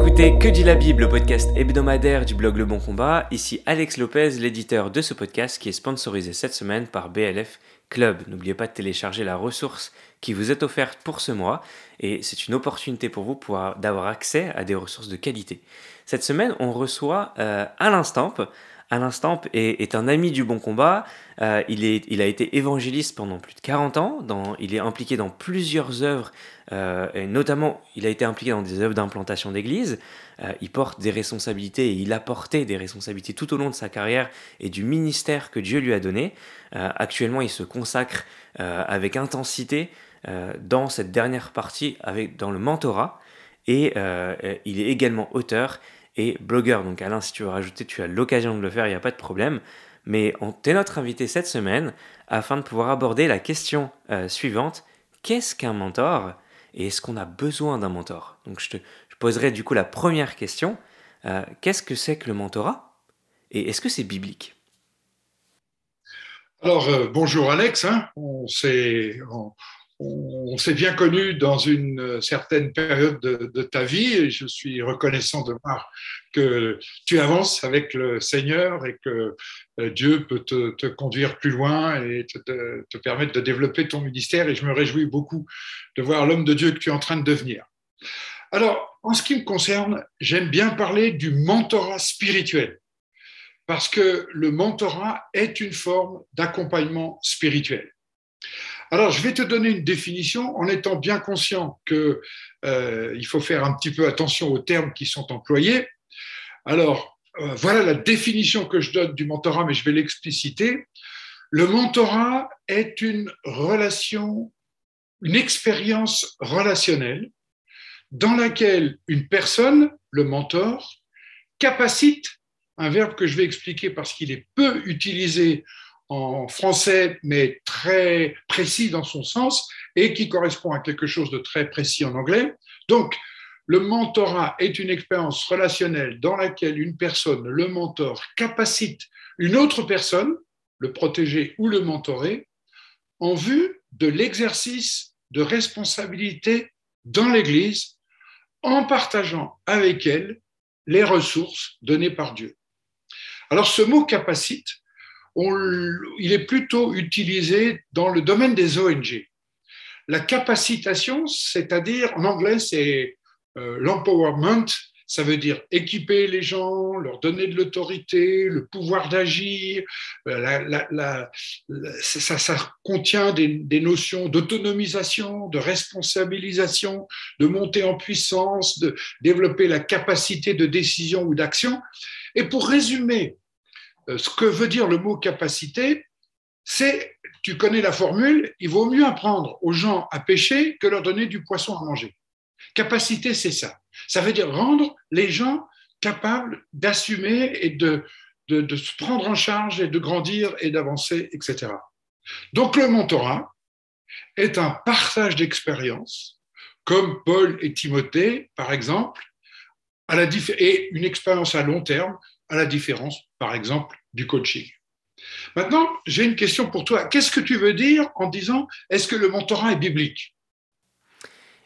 écoutez Que dit la Bible, le podcast hebdomadaire du blog Le Bon Combat. Ici Alex Lopez, l'éditeur de ce podcast qui est sponsorisé cette semaine par BLF Club. N'oubliez pas de télécharger la ressource qui vous est offerte pour ce mois et c'est une opportunité pour vous d'avoir accès à des ressources de qualité. Cette semaine, on reçoit euh, Alain Stamp. Alain Stamp est, un ami du bon combat. Euh, il, a été évangéliste pendant plus de 40 ans. Il est impliqué dans plusieurs œuvres, euh, et notamment il a été impliqué dans des œuvres d'implantation d'église. Euh, il porte des responsabilités et il a porté des responsabilités tout au long de sa carrière et du ministère que Dieu lui a donné. actuellement, il se consacre avec intensité dans cette dernière partie dans le mentorat. Et il est également auteur et blogueur. Donc Alain, si tu veux rajouter, tu as l'occasion de le faire, il n'y a pas de problème. Mais on t'es notre invité cette semaine afin de pouvoir aborder la question euh, suivante. Qu'est-ce qu'un mentor et est-ce qu'on a besoin d'un mentor? Donc je te je poserai du coup la première question. Euh, qu'est-ce que c'est que le mentorat et est-ce que c'est biblique? Alors, euh, bonjour Alex, hein. on, on s'est bien connu dans une certaine période de, ta vie et je suis reconnaissant de voir que tu avances avec le Seigneur et que euh, Dieu peut te, conduire plus loin et te, permettre de développer ton ministère et je me réjouis beaucoup de voir l'homme de Dieu que tu es en train de devenir. Alors, en ce qui me concerne, j'aime bien parler du mentorat spirituel parce que le mentorat est une forme d'accompagnement spirituel. Alors, je vais te donner une définition en étant bien conscient qu'il euh, faut faire un petit peu attention aux termes qui sont employés. Alors, euh, voilà la définition que je donne du mentorat, mais je vais l'expliciter. Le mentorat est une relation, une expérience relationnelle dans laquelle une personne, le mentor, capacite, un verbe que je vais expliquer parce qu'il est peu utilisé en français, mais très précis dans son sens et qui correspond à quelque chose de très précis en anglais. Donc, le mentorat est une expérience relationnelle dans laquelle une personne, le mentor, capacite une autre personne, le protéger ou le mentorer, en vue de l'exercice de responsabilité dans l'Église en partageant avec elle les ressources données par Dieu. Alors ce mot capacite, il est plutôt utilisé dans le domaine des ONG. La capacitation, c'est-à-dire, en anglais, c'est euh, l'empowerment, ça veut dire équiper les gens, leur donner de l'autorité, le pouvoir d'agir. Euh, ça, contient des, des notions d'autonomisation, de responsabilisation, de montée en puissance, de développer la capacité de décision ou d'action. Et pour résumer ce que veut dire le mot capacité, c'est, tu connais la formule, il vaut mieux apprendre aux gens à pêcher que leur donner du poisson à manger. Capacité, c'est ça. Ça veut dire rendre les gens capables d'assumer et de, de, se prendre en charge et de grandir et d'avancer, etc. Donc le mentorat est un partage d'expériences, comme Paul et Timothée, par exemple, à la et une expérience à long terme, à la différence, par exemple, du coaching. Maintenant, j'ai une question pour toi. Qu'est-ce que tu veux dire en disant est-ce que le mentorat est biblique?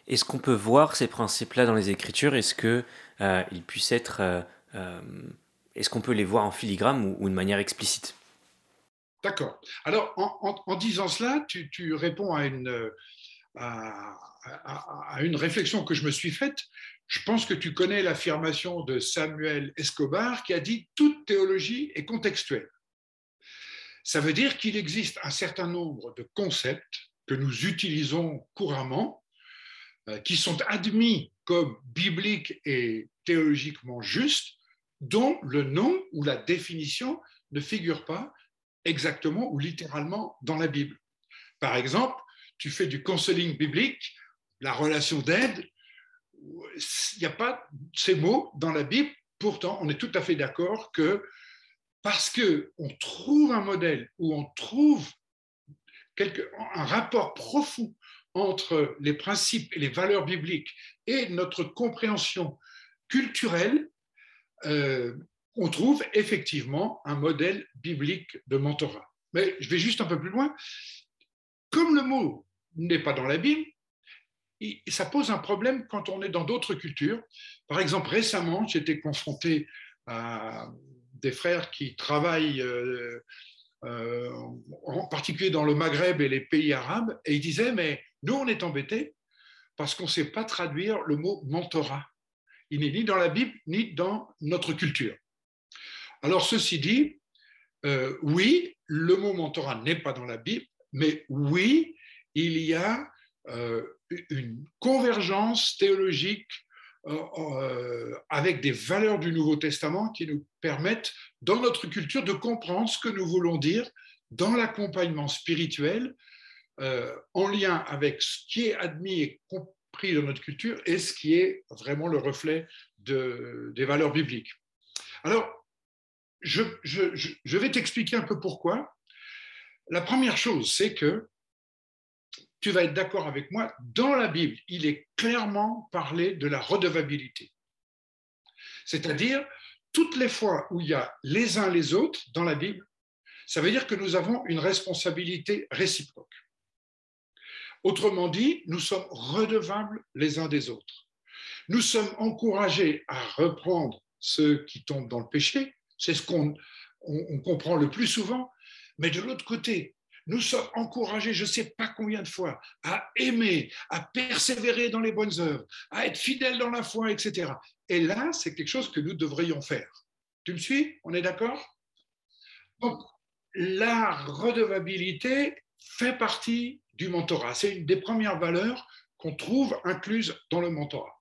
Est-ce qu'on peut voir ces principes-là dans les Écritures? Est-ce que euh, puissent être, euh, euh, est-ce qu'on peut les voir en filigrane ou, de manière explicite? D'accord. Alors, en, disant cela, tu, réponds à une, à, une réflexion que je me suis faite. Je pense que tu connais l'affirmation de Samuel Escobar qui a dit toute théologie est contextuelle. Ça veut dire qu'il existe un certain nombre de concepts que nous utilisons couramment, euh, qui sont admis comme bibliques et théologiquement justes, dont le nom ou la définition ne figure pas exactement ou littéralement dans la Bible. Par exemple, tu fais du counseling biblique, la relation d'aide, il n'y a pas ces mots dans la Bible. Pourtant, on est tout à fait d'accord que parce qu'on trouve un modèle où on trouve un rapport profond entre les principes et les valeurs bibliques et notre compréhension culturelle, euh, on trouve effectivement un modèle biblique de mentorat. Mais je vais juste un peu plus loin. Comme le mot n'est pas dans la Bible, ça pose un problème quand on est dans d'autres cultures. Par exemple, récemment, j'étais confronté à des frères qui travaillent euh, euh, en particulier dans le Maghreb et les pays arabes, et ils disaient, mais nous, on est embêtés parce qu'on ne sait pas traduire le mot mentorat. Il n'est ni dans la Bible, ni dans notre culture. Alors, ceci dit, euh, oui, le mot mentorat n'est pas dans la Bible, mais oui, il y a une convergence théologique euh, avec des valeurs du Nouveau Testament qui nous permettent, dans notre culture, de comprendre ce que nous voulons dire dans l'accompagnement spirituel, en lien avec ce qui est admis et compris dans notre culture et ce qui est vraiment le reflet de, des valeurs bibliques. Alors, je, vais t'expliquer un peu pourquoi. La première chose, c'est que tu vas être d'accord avec moi, dans la Bible, il est clairement parlé de la redevabilité. C'est-à-dire, toutes les fois où il y a les uns les autres dans la Bible, ça veut dire que nous avons une responsabilité réciproque. Autrement dit, nous sommes redevables les uns des autres. Nous sommes encouragés à reprendre ceux qui tombent dans le péché, c'est ce qu'on comprend le plus souvent. Mais de l'autre côté, nous sommes encouragés, je ne sais pas combien de fois, à aimer, à persévérer dans les bonnes œuvres, à être fidèles dans la foi, etc. Et là, c'est quelque chose que nous devrions faire. Tu me suis? On est d'accord? Donc, la redevabilité fait partie du mentorat. C'est une des premières valeurs qu'on trouve incluses dans le mentorat.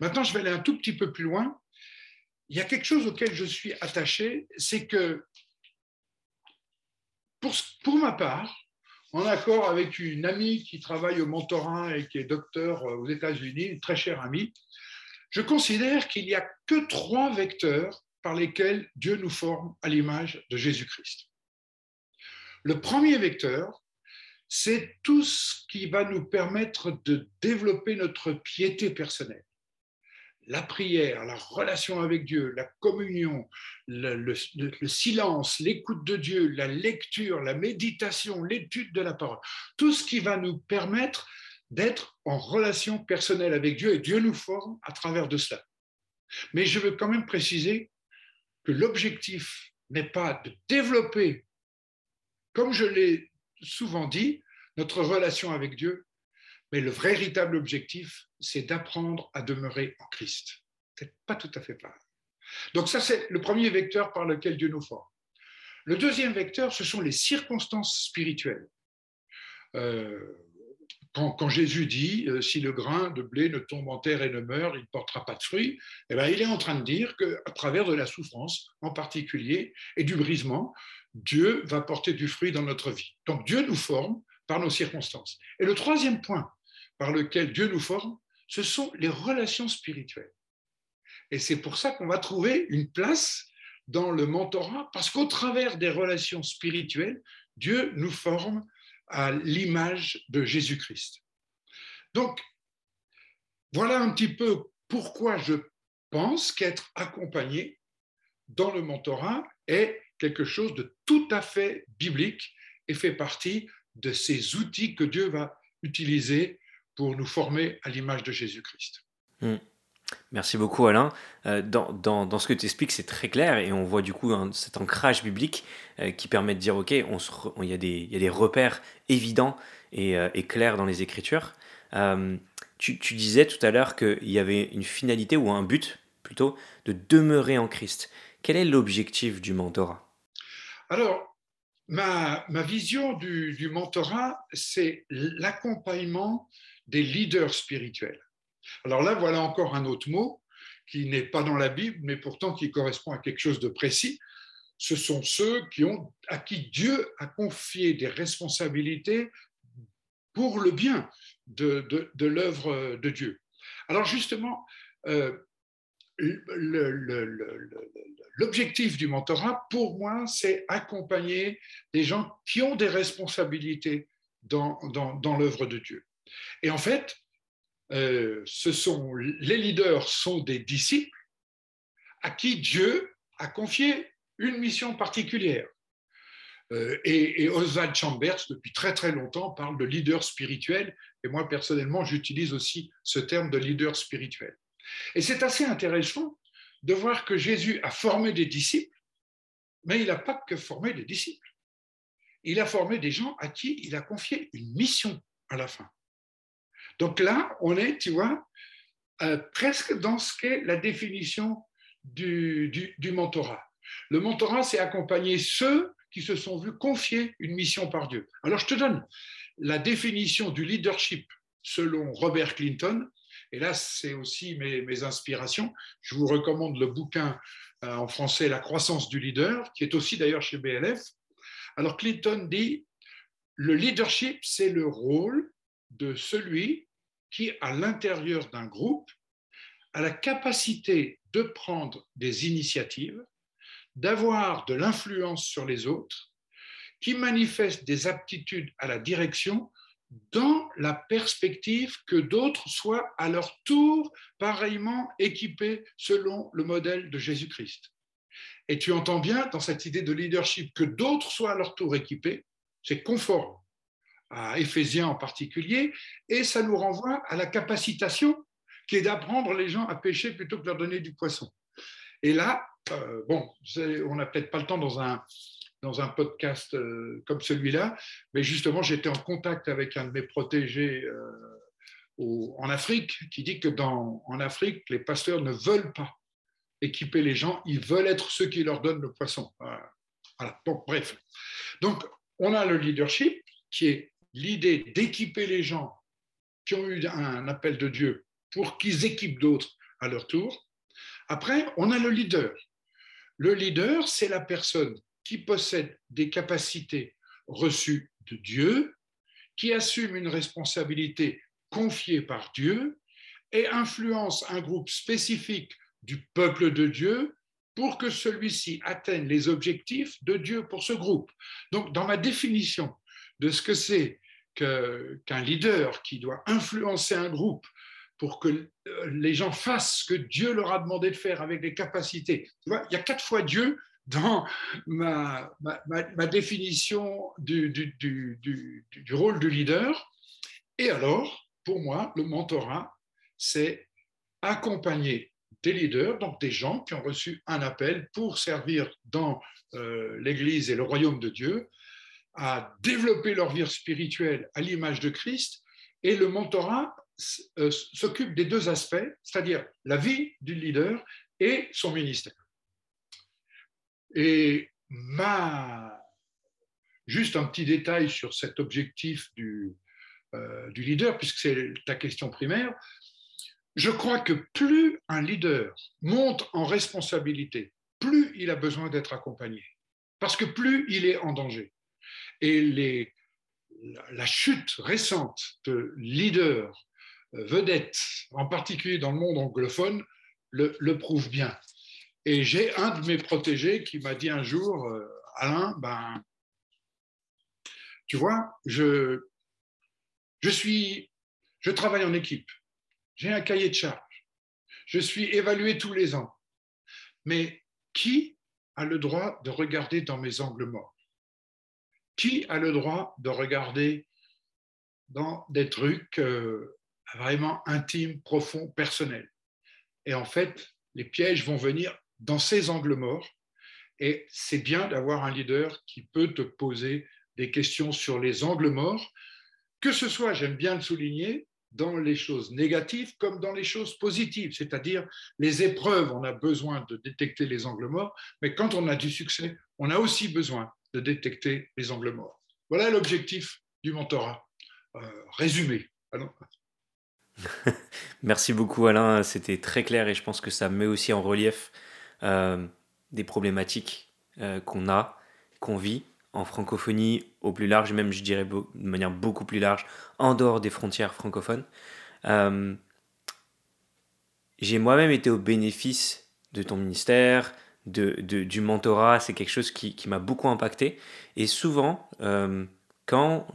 Maintenant, je vais aller un tout petit peu plus loin il y a quelque chose auquel je suis attaché, c'est que pour, ma part, en accord avec une amie qui travaille au mentorat et qui est docteur aux États-Unis, une très chère amie, je considère qu'il n'y a que trois vecteurs par lesquels Dieu nous forme à l'image de Jésus-Christ. Le premier vecteur, c'est tout ce qui va nous permettre de développer notre piété personnelle la prière, la relation avec Dieu, la communion, le, silence, l'écoute de Dieu, la lecture, la méditation, l'étude de la parole, tout ce qui va nous permettre d'être en relation personnelle avec Dieu et Dieu nous forme à travers de cela. Mais je veux quand même préciser que l'objectif n'est pas de développer, comme je l'ai souvent dit, notre relation avec Dieu, mais le véritable objectif, c'est d'apprendre à demeurer en Christ. C'est pas tout à fait pareil. Donc ça, c'est le premier vecteur par lequel Dieu nous forme. Le deuxième vecteur, ce sont les circonstances spirituelles. Euh, quand, Jésus dit euh, si le grain de blé ne tombe en terre et ne meurt, il ne portera pas de fruits, eh bien, il est en train de dire qu'à travers de la souffrance en particulier et du brisement, Dieu va porter du fruit dans notre vie. Donc Dieu nous forme par nos circonstances. Et le troisième point par lequel Dieu nous forme, ce sont les relations spirituelles. Et c'est pour ça qu'on va trouver une place dans le mentorat, parce qu'au travers des relations spirituelles, Dieu nous forme à l'image de Jésus-Christ. Donc, voilà un petit peu pourquoi je pense qu'être accompagné dans le mentorat est quelque chose de tout à fait biblique et fait partie de ces outils que Dieu va utiliser pour nous former à l'image de Jésus-Christ. Hmm. Merci beaucoup Alain. Euh, dans, dans, dans, ce que tu expliques, c'est très clair et on voit du coup cet ancrage biblique euh, qui permet de dire, OK, il y, a des, y a des repères évidents et, euh, et, clairs dans les Écritures. Tu, tu, disais tout à l'heure qu'il y avait une finalité ou un but plutôt de demeurer en Christ. Quel est l'objectif du mentorat? Alors, ma, ma vision du, du mentorat, c'est l'accompagnement des leaders spirituels. Alors là, voilà encore un autre mot qui n'est pas dans la Bible, mais pourtant qui correspond à quelque chose de précis. Ce sont ceux qui ont, à qui Dieu a confié des responsabilités pour le bien de, l'œuvre de Dieu. Alors justement, euh, l'objectif du mentorat, pour moi, c'est accompagner des gens qui ont des responsabilités dans l'œuvre de Dieu. Et en fait, euh, les leaders sont des disciples à qui Dieu a confié une mission particulière. Euh, et, Oswald Chambers, depuis très très longtemps, parle de leader spirituel. Et moi, personnellement, j'utilise aussi ce terme de leader spirituel. Et c'est assez intéressant de voir que Jésus a formé des disciples, mais il n'a pas que formé des disciples. Il a formé des gens à qui il a confié une mission à la fin. Donc là, on est, tu vois, euh, presque dans ce qu'est la définition du, du mentorat. Le mentorat, c'est accompagner ceux qui se sont vus confier une mission par Dieu. Alors je te donne la définition du leadership selon Robert Clinton, et là c'est aussi mes, inspirations. Je vous recommande le bouquin euh, en français La croissance du leader, qui est aussi d'ailleurs chez BLF. Alors Clinton dit, le leadership, c'est le rôle de celui qui, à l'intérieur d'un groupe, a la capacité de prendre des initiatives, d'avoir de l'influence sur les autres, qui manifestent des aptitudes à la direction dans la perspective que d'autres soient à leur tour pareillement équipés selon le modèle de Jésus-Christ. Et tu entends bien dans cette idée de leadership que d'autres soient à leur tour équipés, c'est conforme à Éphésiens en particulier, et ça nous renvoie à la capacitation qui est d'apprendre les gens à pêcher plutôt que de leur donner du poisson. Et là, euh, bon, on n'a peut-être pas le temps dans un, dans un podcast euh, comme celui-là, mais justement, j'étais en contact avec un de mes protégés euh, en Afrique qui dit que dans, en Afrique, les pasteurs ne veulent pas équiper les gens, ils veulent être ceux qui leur donnent le poisson. Voilà. Donc, bref. Donc, on a le leadership qui est l'idée d'équiper les gens qui ont eu un appel de Dieu pour qu'ils équipent d'autres à leur tour. Après, on a le leader. Le leader, c'est la personne qui possède des capacités reçues de Dieu, qui assume une responsabilité confiée par Dieu et influence un groupe spécifique du peuple de Dieu pour que celui-ci atteigne les objectifs de Dieu pour ce groupe. Donc, dans ma définition de ce que c'est qu'un leader qui doit influencer un groupe pour que euh, les gens fassent ce que Dieu leur a demandé de faire avec les capacités. Tu vois, il y a quatre fois Dieu dans ma, définition du, rôle du leader. Et alors, pour moi, le mentorat, c'est accompagner des leaders, donc des gens qui ont reçu un appel pour servir dans euh, l'Église et le royaume de Dieu, à développer leur vie spirituelle à l'image de Christ. Et le mentorat euh, s'occupe des deux aspects, c'est-à-dire la vie du leader et son ministère. Et ma... juste un petit détail sur cet objectif du, euh, du leader, puisque c'est ta question primaire. Je crois que plus un leader monte en responsabilité, plus il a besoin d'être accompagné, parce que plus il est en danger. Et la chute récente de leaders euh, vedettes, en particulier dans le monde anglophone, le, prouve bien. Et j'ai un de mes protégés qui m'a dit un jour, euh, Alain, ben, tu vois, je, je, je travaille en équipe, j'ai un cahier de charge, je suis évalué tous les ans. Mais qui a le droit de regarder dans mes angles morts? Qui a le droit de regarder dans des trucs euh, vraiment intimes, profonds, personnels? Et en fait, les pièges vont venir dans ces angles morts. Et c'est bien d'avoir un leader qui peut te poser des questions sur les angles morts, que ce soit, j'aime bien le souligner, dans les choses négatives comme dans les choses positives, c'est-à-dire les épreuves, on a besoin de détecter les angles morts, mais quand on a du succès, on a aussi besoin de détecter les angles morts. Voilà l'objectif du mentorat. Euh, résumé. Merci beaucoup Alain, c'était très clair et je pense que ça met aussi en relief euh, des problématiques euh, qu'on a, qu'on vit en francophonie au plus large, même je dirais de manière beaucoup plus large, en dehors des frontières francophones. J'ai moi-même été au bénéfice de ton ministère, de, du mentorat, c'est quelque chose qui, m'a beaucoup impacté. Et souvent, quand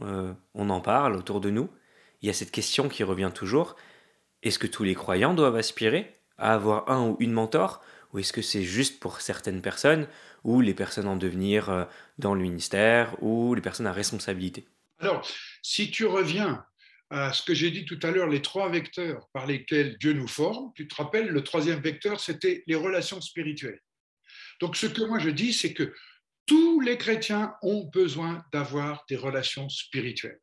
on en parle autour de nous, il y a cette question qui revient toujours, est-ce que tous les croyants doivent aspirer à avoir un ou une mentor? Ou est-ce que c'est juste pour certaines personnes ou les personnes en devenir euh, dans le ministère ou les personnes à responsabilité? Alors, si tu reviens à ce que j'ai dit tout à l'heure, les trois vecteurs par lesquels Dieu nous forme, tu te rappelles, le troisième vecteur, c'était les relations spirituelles. Donc, ce que moi je dis, c'est que tous les chrétiens ont besoin d'avoir des relations spirituelles.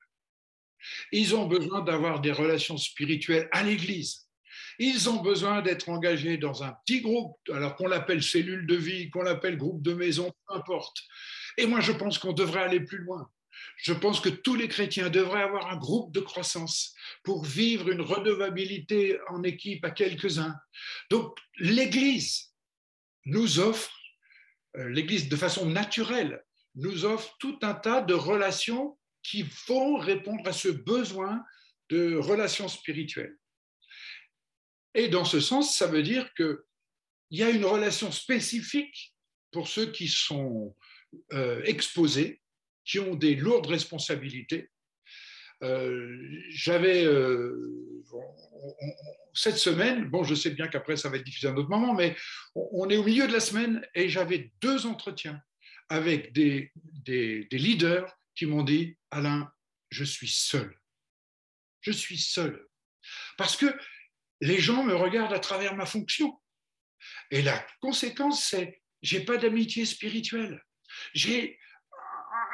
Ils ont besoin d'avoir des relations spirituelles à l'Église. Ils ont besoin d'être engagés dans un petit groupe, alors qu'on l'appelle cellule de vie, qu'on l'appelle groupe de maison, peu importe. Et moi, je pense qu'on devrait aller plus loin. Je pense que tous les chrétiens devraient avoir un groupe de croissance pour vivre une redevabilité en équipe à quelques-uns. Donc, l'Église nous offre, l'Église de façon naturelle, nous offre tout un tas de relations qui vont répondre à ce besoin de relations spirituelles. Et dans ce sens, ça veut dire qu'il y a une relation spécifique pour ceux qui sont euh, exposés, qui ont des lourdes responsabilités. Euh, j'avais euh, cette semaine, bon, je sais bien qu'après ça va être diffusé à un autre moment, mais on, est au milieu de la semaine et j'avais deux entretiens avec des, leaders qui m'ont dit Alain, je suis seul. Je suis seul. Parce que les gens me regardent à travers ma fonction. Et la conséquence, c'est j'ai pas d'amitié spirituelle. J'ai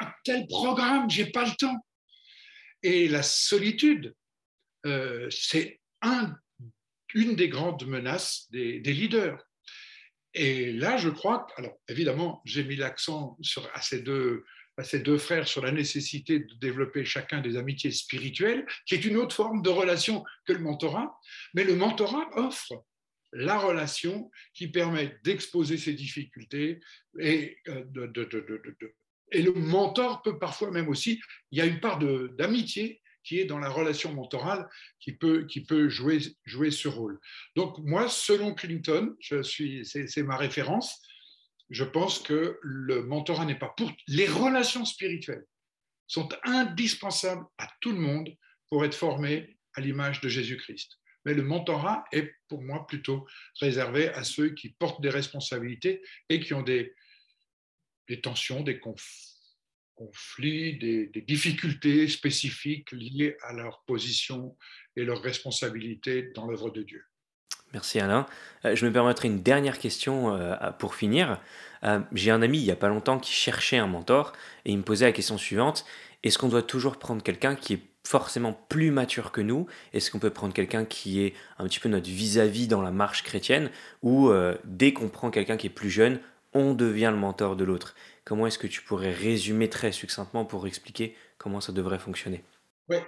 un tel programme, j'ai pas le temps. Et la solitude, euh, c'est un, une des grandes menaces des, leaders. Et là, je crois, alors évidemment, j'ai mis l'accent sur à ces deux à ces deux frères sur la nécessité de développer chacun des amitiés spirituelles, qui est une autre forme de relation que le mentorat. Mais le mentorat offre la relation qui permet d'exposer ses difficultés et, euh, de, et le mentor peut parfois même aussi, il y a une part d'amitié qui est dans la relation mentorale qui peut, qui peut jouer, jouer ce rôle. Donc moi, selon Clinton, c'est ma référence, je pense que le mentorat n'est pas pour. Les relations spirituelles sont indispensables à tout le monde pour être formé à l'image de Jésus-Christ. Mais le mentorat est pour moi plutôt réservé à ceux qui portent des responsabilités et qui ont des, des tensions, des conflits, des, des, difficultés spécifiques liées à leur position et leur responsabilité dans l'œuvre de Dieu. Merci Alain. Euh, je me permettrai une dernière question euh, pour finir. Euh, j'ai un ami il n'y a pas longtemps qui cherchait un mentor et il me posait la question suivante. Est-ce qu'on doit toujours prendre quelqu'un qui est forcément plus mature que nous? Est-ce qu'on peut prendre quelqu'un qui est un petit peu notre vis-à-vis dans la marche chrétienne? Ou dès qu'on prend quelqu'un qui est plus jeune, on devient le mentor de l'autre? Comment est-ce que tu pourrais résumer très succinctement pour expliquer comment ça devrait fonctionner? Oui,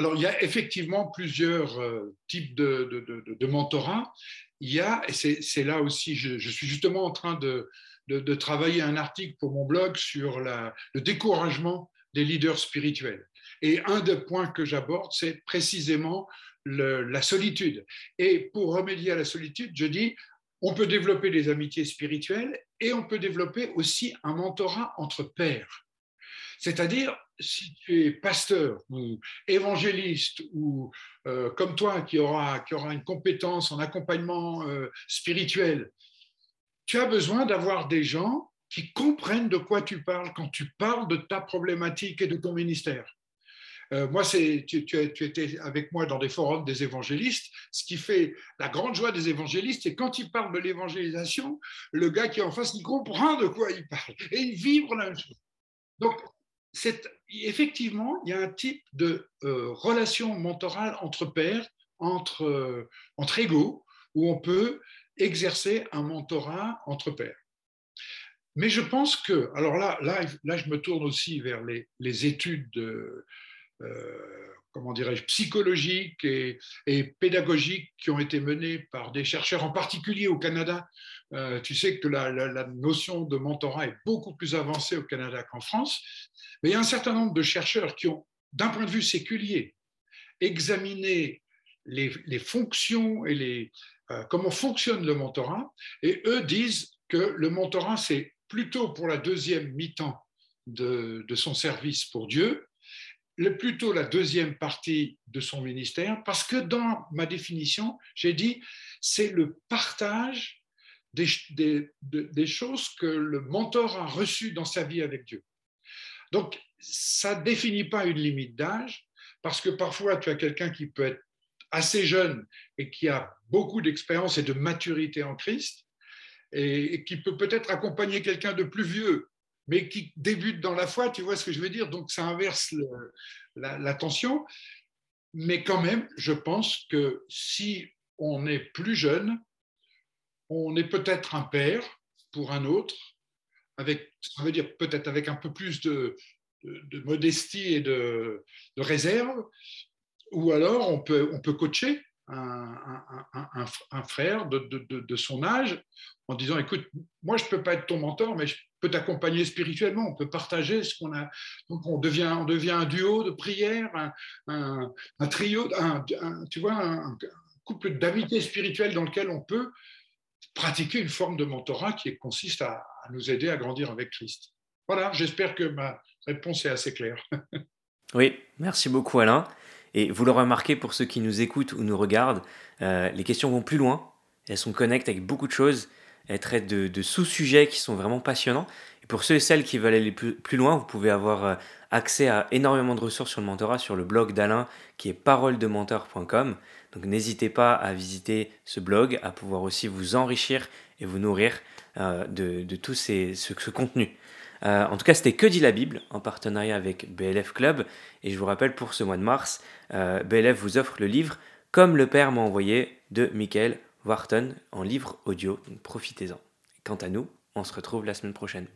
alors, il y a effectivement plusieurs euh, types de, de, de, mentorat. Il y a, et c'est là aussi, je, suis justement en train de, de, travailler un article pour mon blog sur la, le découragement des leaders spirituels. Et un des points que j'aborde, c'est précisément la solitude. Et pour remédier à la solitude, je dis, on peut développer des amitiés spirituelles et on peut développer aussi un mentorat entre pairs. C'est-à-dire, si tu es pasteur ou évangéliste ou euh, comme toi qui aura, qui aura une compétence en accompagnement euh, spirituel, tu as besoin d'avoir des gens qui comprennent de quoi tu parles quand tu parles de ta problématique et de ton ministère. Euh, moi, tu, étais avec moi dans des forums des évangélistes. Ce qui fait la grande joie des évangélistes, c'est quand ils parlent de l'évangélisation, le gars qui est en face, il comprend de quoi il parle et il vibre la même chose. Donc, effectivement, il y a un type de euh, relation mentorale entre pairs, entre, euh, entre égaux, où on peut exercer un mentorat entre pairs. Mais je pense que, alors là, là, là je me tourne aussi vers les, les études de, comment dirais-je, psychologiques et, pédagogiques qui ont été menées par des chercheurs, en particulier au Canada. Euh, tu sais que la, notion de mentorat est beaucoup plus avancée au Canada qu'en France, mais il y a un certain nombre de chercheurs qui ont, d'un point de vue séculier, examiné les, fonctions et les, euh, comment fonctionne le mentorat, et eux disent que le mentorat, c'est plutôt pour la deuxième mi-temps de son service pour Dieu, plutôt la deuxième partie de son ministère, parce que dans ma définition, j'ai dit, c'est le partage des, choses que le mentor a reçues dans sa vie avec Dieu. Donc, ça ne définit pas une limite d'âge, parce que parfois, tu as quelqu'un qui peut être assez jeune et qui a beaucoup d'expérience et de maturité en Christ, et, qui peut peut-être accompagner quelqu'un de plus vieux, mais qui débute dans la foi, tu vois ce que je veux dire? Donc, ça inverse la tension. Mais quand même, je pense que si on est plus jeune, on est peut-être un père pour un autre, avec, ça veut dire peut-être avec un peu plus de, modestie et de, réserve, ou alors on peut, on peut coacher un, frère de, son âge en disant, écoute, moi je ne peux pas être ton mentor, mais je peux t'accompagner spirituellement, on peut partager ce qu'on a. Donc on devient, on devient un duo de prière, un, trio, tu vois, un, couple d'amitié spirituelle dans lequel on peut pratiquer une forme de mentorat qui consiste à, nous aider à grandir avec Christ. Voilà, j'espère que ma réponse est assez claire. oui, merci beaucoup Alain. Et vous le remarquez pour ceux qui nous écoutent ou nous regardent, euh, les questions vont plus loin, elles sont connectées avec beaucoup de choses, elles traitent de, sous-sujets qui sont vraiment passionnants. Et pour ceux et celles qui veulent aller plus, loin, vous pouvez avoir euh, accès à énormément de ressources sur le mentorat sur le blog d'Alain qui est paroledementor.com. Donc n'hésitez pas à visiter ce blog, à pouvoir aussi vous enrichir et vous nourrir euh, de, tout ce, contenu. Euh, en tout cas, c'était Que dit la Bible en partenariat avec BLF Club. Et je vous rappelle, pour ce mois de mars, euh, BLF vous offre le livre Comme le Père m'a envoyé de Michael Wharton en livre audio. Profitez-en. Quant à nous, on se retrouve la semaine prochaine.